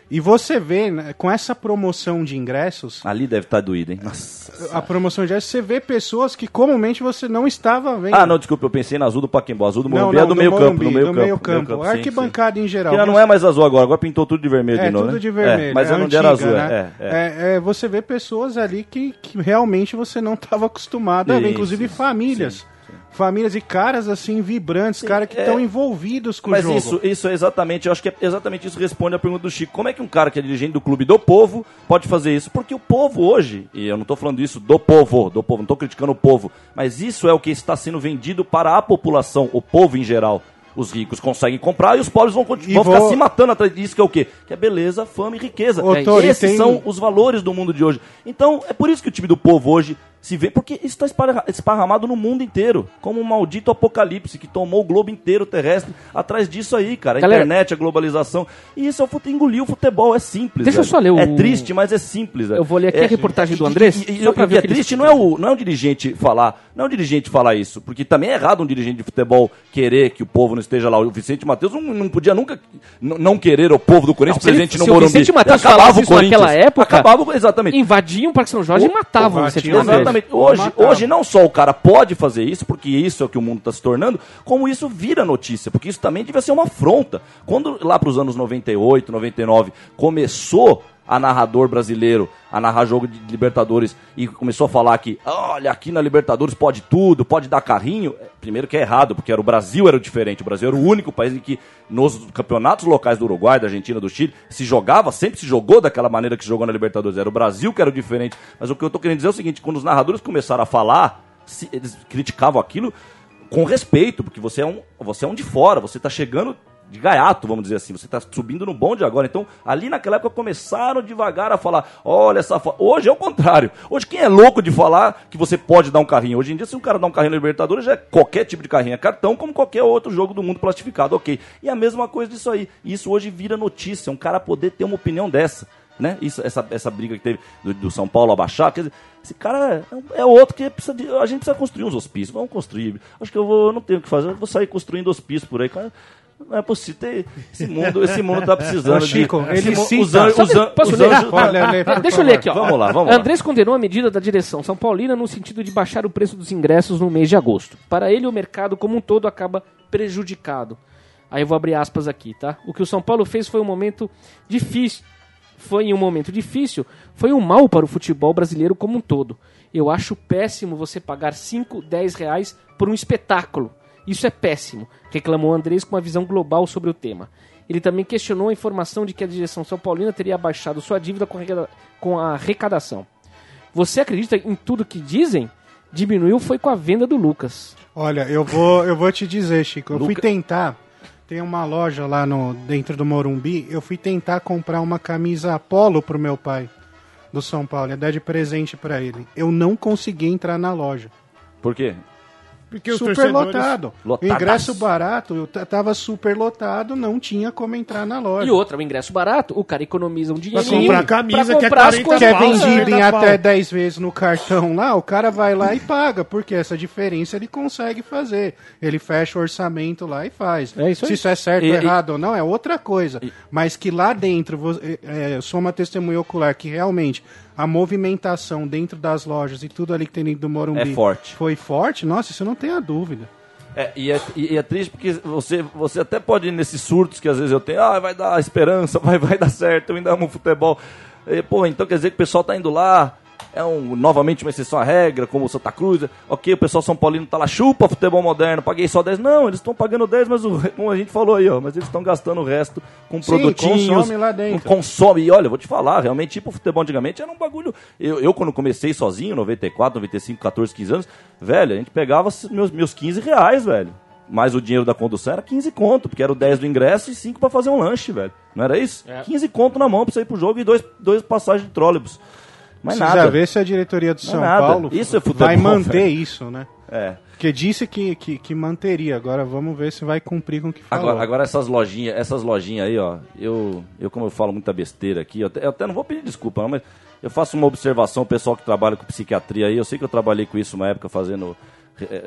E você vê, né, com essa promoção de ingressos, Ali deve estar doído, hein? Nossa. a promoção de ingressos, você vê pessoas que comumente você não estava vendo. Ah, não, desculpa, eu pensei na azul do Paquembu. Azul do Não, Morumbi é não, do meio campo, Morumbi, no meio do campo. meio campo. A arquibancada em geral. Que não é mais azul agora, agora pintou tudo de vermelho É, de novo, tudo né? de vermelho. É, mas é não era azul, antiga, é, né? é, é. É, é, você vê pessoas ali que, que realmente você não estava acostumado a ver, inclusive famílias. sim, Famílias e caras assim vibrantes, caras que é. estão envolvidos com Mas o jogo. isso, isso é exatamente, eu acho que é exatamente isso que responde a pergunta do Chico. Como é que um cara que é dirigente do clube do povo pode fazer isso? Porque o povo hoje, e eu não estou falando isso do povo, do povo, não estou criticando o povo, mas isso é o que está sendo vendido para a população, o povo em geral. Os ricos conseguem comprar e os pobres vão, continu- E vão ficar vou- se matando atrás disso, que é o quê? Que é beleza, fama e riqueza. Ô, Tori, Esses tem- são os valores do mundo de hoje. Então, é por isso que o time do povo hoje se vê, porque isso está esparra- esparramado no mundo inteiro, como um maldito apocalipse que tomou o globo inteiro terrestre atrás disso aí, cara. A Galera- internet, a globalização. E isso é o fute... engoliu o futebol, é simples. Deixa eu velho. só ler o- É triste, mas é simples. velho. Eu vou ler aqui É- a reportagem do e- Andrés, E, e, e ver é o ele triste, não é, o, não é um dirigente falar, não é um dirigente falar isso, porque também é errado um dirigente de futebol querer que o povo não esteja lá. O Vicente Matheus não, não podia nunca não querer o povo do Corinthians Não, se ele- presente no o Morumbi. Vicente Matheus Acabava o Corinthians. naquela época, Acabava, exatamente. Invadiam o Parque São Jorge e matavam o Vicente. Matheus. Exatamente. Vou Hoje, hoje não só o cara pode fazer isso, porque isso é o que o mundo está se tornando, como isso vira notícia, porque isso também devia ser uma afronta. Quando lá para os anos 98, 99, começou a narrador brasileiro a narrar jogo de Libertadores e começou a falar que, olha, aqui na Libertadores pode tudo, pode dar carrinho. É, Primeiro que é errado, porque era o Brasil era o diferente. O Brasil era o único país em que nos campeonatos locais do Uruguai, da Argentina, do Chile, se jogava, sempre se jogou daquela maneira que se jogou na Libertadores. Era o Brasil que era o diferente. Mas o que eu tô querendo dizer é o seguinte, quando os narradores começaram a falar, se- eles criticavam aquilo com respeito, porque você é um, você é um de fora, você tá chegando de gaiato, vamos dizer assim, você tá subindo no bonde agora. Então, ali naquela época começaram devagar a falar: olha essa. fa-". Hoje é o contrário. Hoje, quem é louco de falar que você pode dar um carrinho? Hoje em dia, se um cara dá um carrinho na Libertadores, já é qualquer tipo de carrinho, é cartão, como qualquer outro jogo do mundo plastificado, ok. E a mesma coisa disso aí. Isso hoje vira notícia, um cara poder ter uma opinião dessa. Né? Isso, essa, essa briga que teve do, do São Paulo abaixar, quer dizer, esse cara é, é outro que precisa de, a gente precisa construir uns hospícios, vamos construir. Acho que eu vou, não tenho o que fazer, vou sair construindo hospícios por aí. cara. Não é possível ter esse mundo, esse mundo tá precisando Ô, Chico, de ele cita- os an- os os ler? anjos- por Deixa eu ler aqui, ó. Vamos lá, vamos lá. Andrés condenou a medida da direção São Paulina no sentido de baixar o preço dos ingressos no mês de agosto. Para ele, o mercado como um todo acaba prejudicado. Aí eu vou abrir aspas aqui, tá? O que o São Paulo fez foi um momento difícil. Foi em um momento difícil, foi um mal para o futebol brasileiro como um todo. Eu acho péssimo você pagar 5, 10 reais por um espetáculo. Isso é péssimo, reclamou Andrés com uma visão global sobre o tema. Ele também questionou a informação de que a direção São Paulina teria abaixado sua dívida com a arrecadação. Você acredita em tudo que dizem? Diminuiu foi com a venda do Lucas. Olha, eu vou, eu vou te dizer, Chico. Eu fui Luca- tentar. Tem uma loja lá no, dentro do Morumbi. Eu fui tentar comprar uma camisa polo pro meu pai do São Paulo. Ia dar de presente pra ele. Eu não consegui entrar na loja. Por quê? Porque super torcedores- lotado. Lotadaço. Ingresso barato, eu tava super lotado, não tinha como entrar na loja. E outra, o ingresso barato, o cara economiza um dinheiro comprar camisa que é comprar as 40 coisas que é vendido em 50 até pau. 10 vezes no cartão lá, o cara vai lá e paga, porque essa diferença ele consegue fazer. Ele fecha o orçamento lá e faz. É isso. Se isso é certo E- ou e- errado ou não, é outra coisa. Mas que lá dentro, vo- é, é, eu sou uma testemunha ocular, que realmente a movimentação dentro das lojas e tudo ali que tem dentro do Morumbi É forte. foi forte, nossa, isso não tem a dúvida. É, e, é, e é triste porque você, você até pode ir nesses surtos que às vezes eu tenho, ah, vai dar esperança, vai, vai dar certo, eu ainda amo futebol. E, pô, então quer dizer que o pessoal tá indo lá, é um, novamente uma exceção à regra, como o Santa Cruz. Ok, o pessoal São Paulino tá lá, chupa futebol moderno, paguei só 10. Não, eles estão pagando 10, mas o, como a gente falou aí, ó, mas eles estão gastando o resto com Sim, produtinhos. consome lá dentro. Consome. E olha, eu vou te falar, realmente, tipo, o futebol antigamente era um bagulho. Eu, eu quando comecei sozinho, 94, 95, 14, 15 anos, velho, a gente pegava meus, meus 15 reais, velho. Mais o dinheiro da condução era 15 conto, porque era o 10 do ingresso e 5 pra fazer um lanche, velho. Não era isso? 15 conto na mão pra você ir pro jogo e dois, dois passagens de trólebus. Mas Precisa nada. ver se a diretoria do Não é São nada. Paulo Isso é futebol, vai manter velho. isso, né? É. Porque disse que, que, que manteria. Agora vamos ver se vai cumprir com o que falou. Agora, agora essas lojinhas, essas lojinhas aí, ó, eu, eu como eu falo muita besteira aqui, eu até, eu até não vou pedir desculpa, não, mas eu faço uma observação, o pessoal que trabalha com psiquiatria aí, eu sei que eu trabalhei com isso uma época fazendo eh,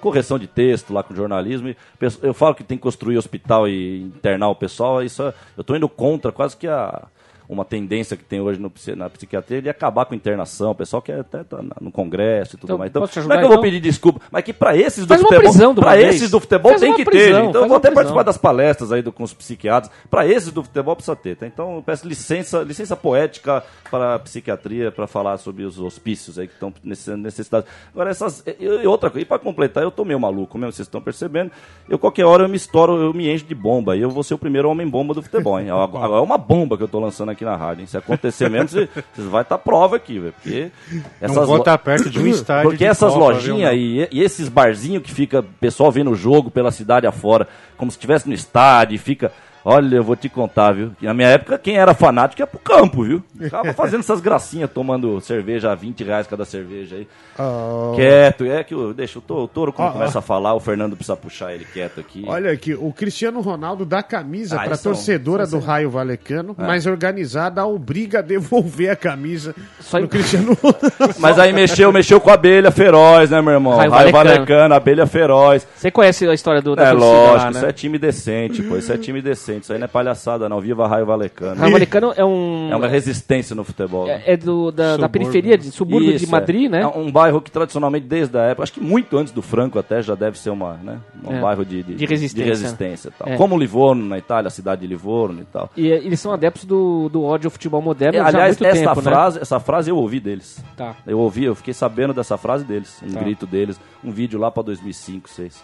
correção de texto lá com jornalismo, eu falo que tem que construir hospital e internar o pessoal, isso é- eu tô indo contra quase que a uma tendência que tem hoje no na psiquiatria de acabar com a internação. O pessoal quer até tá no congresso e tudo Então, mais. Então, posso te não ajudar, é que eu vou então? pedir desculpa, mas que para esses do Faz uma futebol, para esses do futebol tem que prisão, ter. gente. Então eu vou até prisão. participar das palestras aí do, com os psiquiatras. Para esses do futebol precisa ter, tá? Então eu peço licença, licença poética para a psiquiatria para falar sobre os hospícios aí que estão necessitados. Agora essas e, e outra coisa, e para completar, eu tô meio maluco mesmo, vocês estão percebendo. Eu qualquer hora eu me estouro, eu me encho de bomba e eu vou ser o primeiro homem bomba do futebol, hein? Agora é uma bomba que eu tô lançando aqui na rádio, hein? Se acontecer mesmo, vocês vai estar prova aqui, velho, porque Não essas vou lo- estar perto de um estádio porque essas lojinhas e, e esses barzinhos que fica pessoal vendo o jogo pela cidade afora, como se estivesse no estádio, e fica. Olha, eu vou te contar, viu? Que na minha época, quem era fanático ia pro campo, viu? Ficava fazendo essas gracinhas, tomando cerveja a 20 reais cada cerveja aí. Ah, Quieto, é que o. Deixa o touro, o touro quando Ó, começa a falar, o Fernando precisa puxar ele quieto aqui. Olha aqui, o Cristiano Ronaldo dá camisa Ah, pra não- torcedora isso do Raio Valecano, É. mas organizada a obriga a devolver a camisa Só do em- Cristiano Ronaldo. Mas aí mexeu, mexeu com a abelha feroz, né, meu irmão? Raio Raio, Valecano. Valecano, abelha feroz. Você conhece a história do, da É lógico, lá, né? isso é time decente, pô. Isso é time decente. Isso aí não é palhaçada, não. Viva Raio Valecano. Raio Valecano é um... É uma resistência no futebol. É, é do, da, da periferia, de subúrbio de Isso, Madrid, é. né? É um bairro que tradicionalmente, desde a época, acho que muito antes do Franco até, já deve ser uma, né, um É. bairro de, De resistência. de resistência tal. É. Como Livorno na Itália, a cidade de Livorno e tal. E eles são adeptos do, do ódio ao futebol moderno E, já há aliás, muito essa, tempo, né? frase, essa frase eu ouvi deles. Tá. Eu ouvi, eu fiquei sabendo dessa frase deles, um Tá. grito deles, um vídeo lá pra 2005, 2006.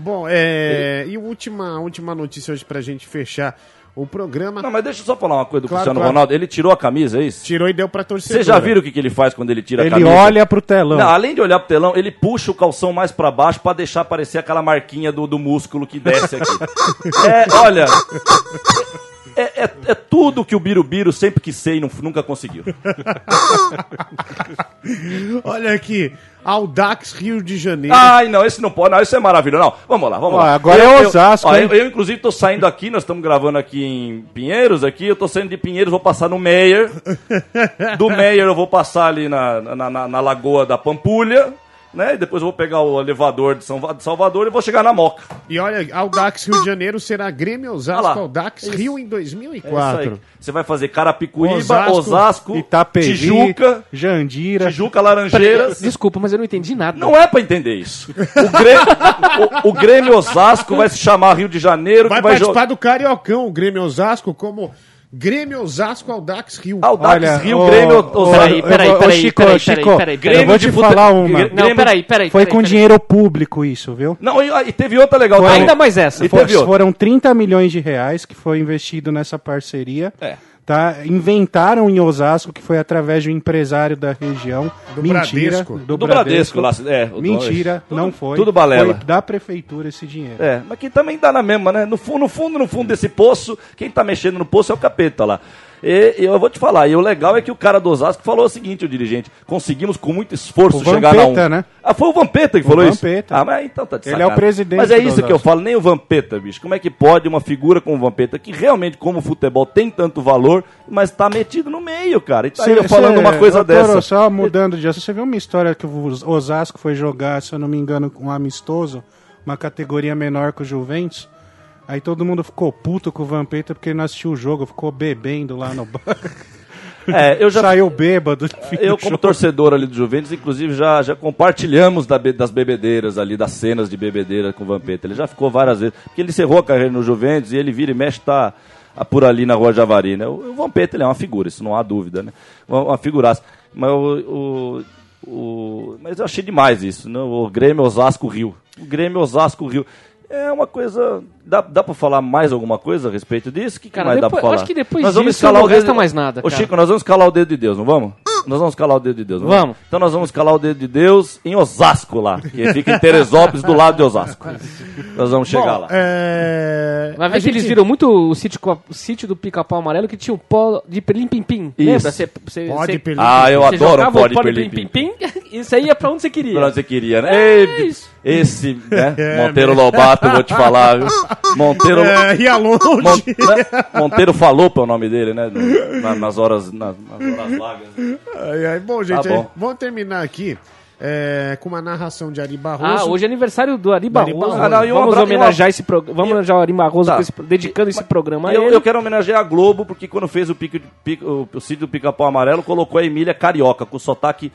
Bom, é. E última, última notícia hoje pra gente fechar o programa. Não, mas deixa eu só falar uma coisa do Claro, Cristiano claro. Ronaldo. Ele tirou a camisa, é isso? Tirou e deu pra torcedora. Vocês já viram o que, que ele faz quando ele tira a Ele camisa? olha pro telão. Não, além de olhar pro telão, ele puxa o calção mais pra baixo pra deixar aparecer aquela marquinha do, do músculo que desce aqui. é, olha. É, é- é tudo que o Birubiru sempre quis ser e não- nunca conseguiu. Olha aqui, Audax Rio de Janeiro. Ai, não, esse não pode, não, isso é maravilhoso. Não, vamos lá, vamos Ó, lá. agora Eu- é eu- Osasco, ó, hein? eu, eu, inclusive, tô saindo aqui, nós estamos gravando aqui em Pinheiros, aqui, eu tô saindo de Pinheiros, vou passar no Meier. Do Meier eu vou passar ali na, na, na- na Lagoa da Pampulha, né? E depois eu vou pegar o elevador de, São, de Salvador e vou chegar na Moca. E olha, Audax Rio de Janeiro será Grêmio Osasco Olha lá. Audax Isso. Rio em É isso 2004. aí. Você vai fazer Carapicuíba, Osasco, Osasco, Itapevi, Tijuca, Jandira. Tijuca, Laranjeiras. Desculpa, mas eu não entendi nada. Não é pra entender isso. O Grêmio, o, o Grêmio Osasco vai se chamar Rio de Janeiro, Vai que vai participar jogar. do Cariocão, o Grêmio Osasco, como Grêmio Osasco Audax Rio. Audax Olha, Rio, ô, Grêmio Osasco. Peraí, peraí, peraí, Chico, peraí, Chico, peraí, peraí, eu vou de te falar uma. Grêmio Não, peraí, peraí. Foi peraí, com peraí. dinheiro público isso, viu? Não, e, e teve outra legal também. Ainda mais essa. E For- teve outra. foram 30 milhões de reais que foi investido nessa parceria. É. Tá? Inventaram em Osasco, que foi através de um empresário da região. Do Mentira. Bradesco. Do, Do Bradesco lá. É, o- Mentira, tudo- não foi. Tudo balela. Foi da prefeitura esse dinheiro. É, mas que também dá na mesma, né? No fundo, no fundo, no fundo desse poço, quem tá mexendo no poço é o capeta lá. E, e eu vou te falar, e o legal é que o cara do Osasco falou o seguinte, o dirigente, conseguimos com muito esforço O chegar na Vampeta, um. né? Ah, foi o Vampeta que O falou isso? Vampeta. Ah, mas então tá de Ele é o presidente Mas é isso que eu falo, nem o Vampeta, bicho. Como é que pode uma figura como o Vampeta, que realmente, como o futebol tem tanto valor, mas tá metido no meio, cara. E tá aí eu falando uma coisa Toro, dessa. Só mudando de assunto, você viu uma história que o Osasco foi jogar, se eu não me engano, um amistoso, uma categoria menor que o Juventus. Aí todo mundo ficou puto com o Vampeta porque ele não assistiu o jogo, ficou bebendo lá no bar. É, eu já Saiu bêbado. Eu, como torcedor ali do Juventus, inclusive já, já compartilhamos da das bebedeiras ali, das cenas de bebedeira com o Vampeta. Ele já ficou várias vezes. Porque ele encerrou a carreira no Juventus e ele vira e mexe, tá ah, por ali na Rua Javari, né? O, o Vampeta ele é uma figura, isso não há dúvida, né? Uma, uma figuraça. Mas o, o, o- Mas eu achei demais isso, né? O Grêmio Osasco Rio. O Grêmio Osasco Rio. É uma coisa. Dá, dá pra falar mais alguma coisa a respeito disso? O que, que Cara, mais dá depois- pra falar? acho que depois Nós vamos disso escalar não o dedo- resta mais nada, Ô, cara. Chico, nós vamos escalar o dedo de Deus, não vamos? Nós vamos escalar o dedo de Deus, não Vamos. Então nós vamos escalar o dedo de Deus em Osasco lá, que fica em Teresópolis, do lado de Osasco. Nós vamos chegar Bom, lá. é... Vai ver que eles gente- viram muito o sítio, o sítio do pica-pau amarelo que tinha um pó de perlim-pim-pim. Isso. Lembra? Cê, cê, Pó de cê- perlim- Ah, eu adoro o o pó de perlim-pim. perlim-pim-pim isso aí é pra onde você queria. Pra onde você queria, né? É Ei, isso. Esse, né? Monteiro Lobato, vou te falar. viu? Monteiro. É, ia longe. Mon- né? Monteiro falou é o nome dele, né? Na- nas horas, nas, nas horas vagas. Ai, ai, bom, gente, Tá bom. aí, vamos terminar aqui é, com uma narração de Ari Ah, Barroso. hoje é aniversário do Ari Ari Barroso. Barroso. Ah, não, e vamos abra- homenagear e esse programa. Vamos homenagear o Ari Barroso Tá. esse dedicando esse programa a Eu, ele. eu quero homenagear a Globo, porque quando fez o, pico, de- pico- o, o sítio do Pica-Pau Amarelo, colocou a Emília Carioca, com o sotaque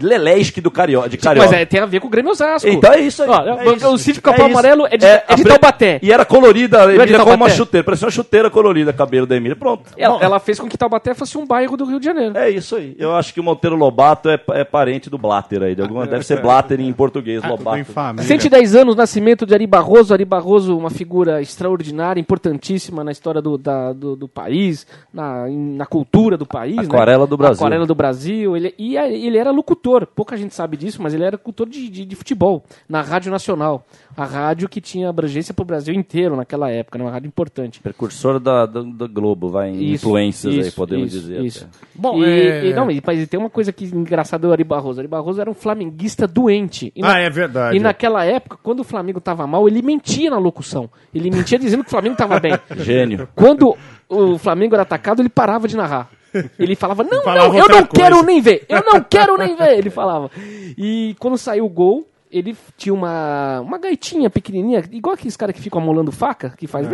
lelesque do Carioca, de Carioca. Mas é, tem a ver com o Grêmio Osasco. Então é isso aí. Ó, é isso. o sítio Capão É. Amarelo é de, É, é de Taubaté. E era colorida, a é Emília como uma chuteira, parecia uma chuteira colorida, cabelo da Emília. Pronto. Ela, ela fez com que Taubaté fosse um bairro do Rio de Janeiro. É isso aí. Eu acho que o Monteiro Lobato é, é parente do Blatter aí. De alguma, deve ser Blatter em português, em Lobato. família. 110 anos, nascimento de Ari Barroso. Ari Barroso, uma figura extraordinária, importantíssima na história do, da- do, do país, na, na cultura do país. né? Aquarela do Brasil. Aquarela do Brasil. Ele, e a- ele era locutor, pouca gente sabe disso, mas ele era locutor de, de, de futebol, na Rádio Nacional. A rádio que tinha abrangência para o Brasil inteiro naquela época, né? uma rádio importante. Precursor da, da, da Globo, vai em Isso, influências aí, isso, podemos isso, dizer. Isso. até. Bom, e, é- e não, e, mas tem uma coisa que engraçada do Ari Barroso. Ari Barroso era um flamenguista doente. E Ah, é verdade. E naquela época, quando o Flamengo tava mal, ele mentia na locução. Ele mentia dizendo que o Flamengo tava bem. Gênio. Quando o Flamengo era atacado, ele parava de narrar. Ele falava, não, Falava não, eu não coisa." quero nem ver. Eu não quero nem ver. Ele falava. E quando saiu o gol, ele tinha uma, uma gaitinha pequenininha, igual aqueles caras que ficam amolando faca, que faz...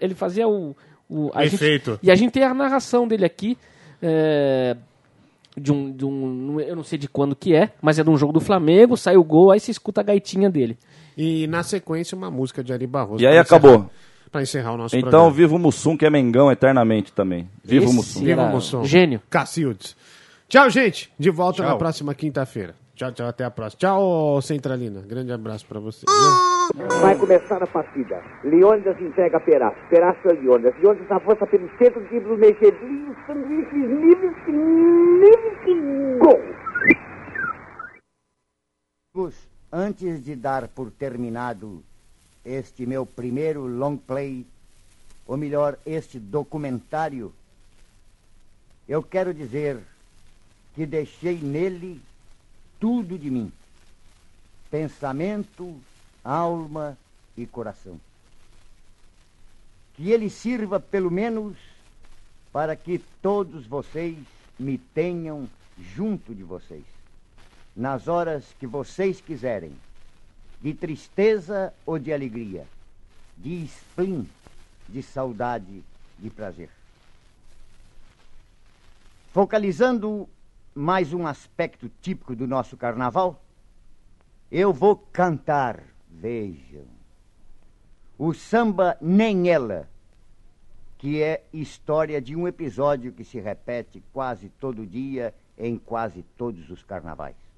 Ele fazia o... o a gente- Efeito. e a gente tem a narração dele aqui. é, de um, de um. Eu não sei de quando que é, mas é de um jogo do Flamengo, sai o gol, aí você escuta a gaitinha dele. E na sequência, uma música de Ari Barroso. E aí acabou. encerrar- Pra encerrar o nosso Então, programa. viva o Mussum, que é Mengão eternamente também. Viva o Mussum. Viva o Mussum. Gênio. Cacildes. Tchau, gente. De volta na Tchau. próxima quinta-feira. Tchau, tchau. Até a próxima. Tchau, Centralina. Grande abraço pra você. Vai começar a partida. Leônidas entrega a Peraz. Peraz para Leônidas. Leônidas avança pelo centro, drible o Mexedinho, sanduíche, níveis, níveis, gol. Amigos, antes de dar por terminado este meu primeiro long play, ou melhor, este documentário, eu quero dizer que deixei nele tudo de mim: pensamento, alma e coração. Que ele sirva pelo menos para que todos vocês me tenham junto de vocês nas horas que vocês quiserem, de tristeza ou de alegria, de spleen, de saudade, de prazer. Focalizando mais um aspecto típico do nosso carnaval, eu vou cantar, vejam, o samba Nem Ela, que é história de um episódio que se repete quase todo dia em quase todos os carnavais.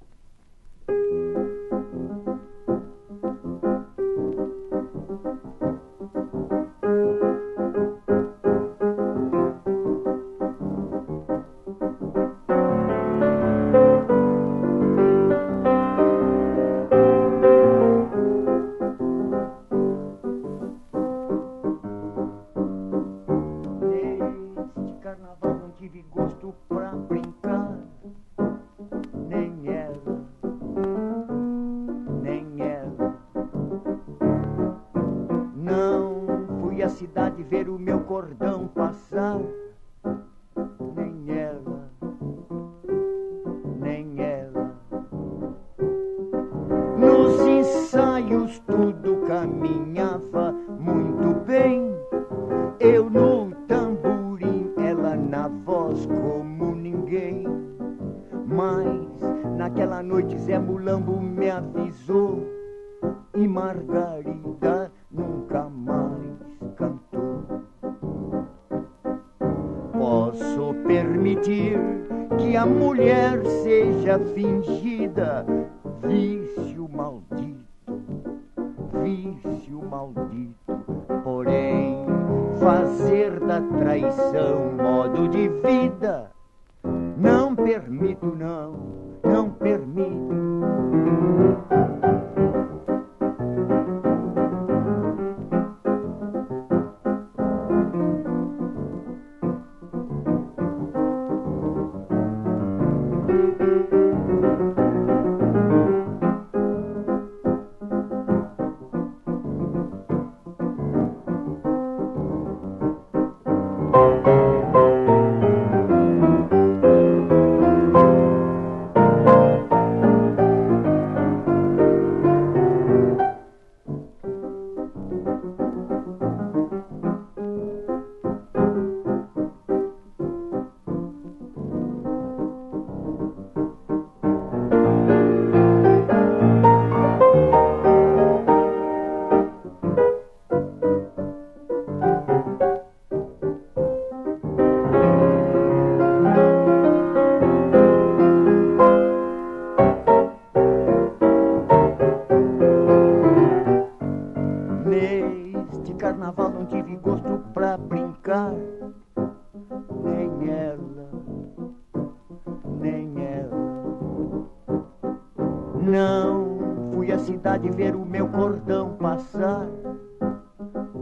Não permito não, não permito.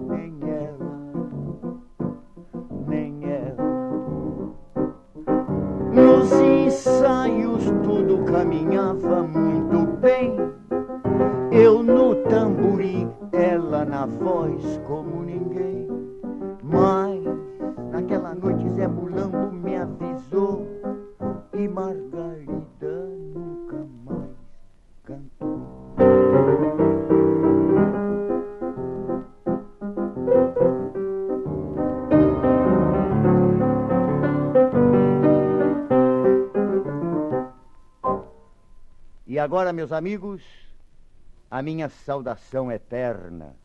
Nem ela, nem ela. Nos ensaios tudo caminhava muito bem. Eu no tamborim, ela na voz meus amigos, a minha saudação eterna.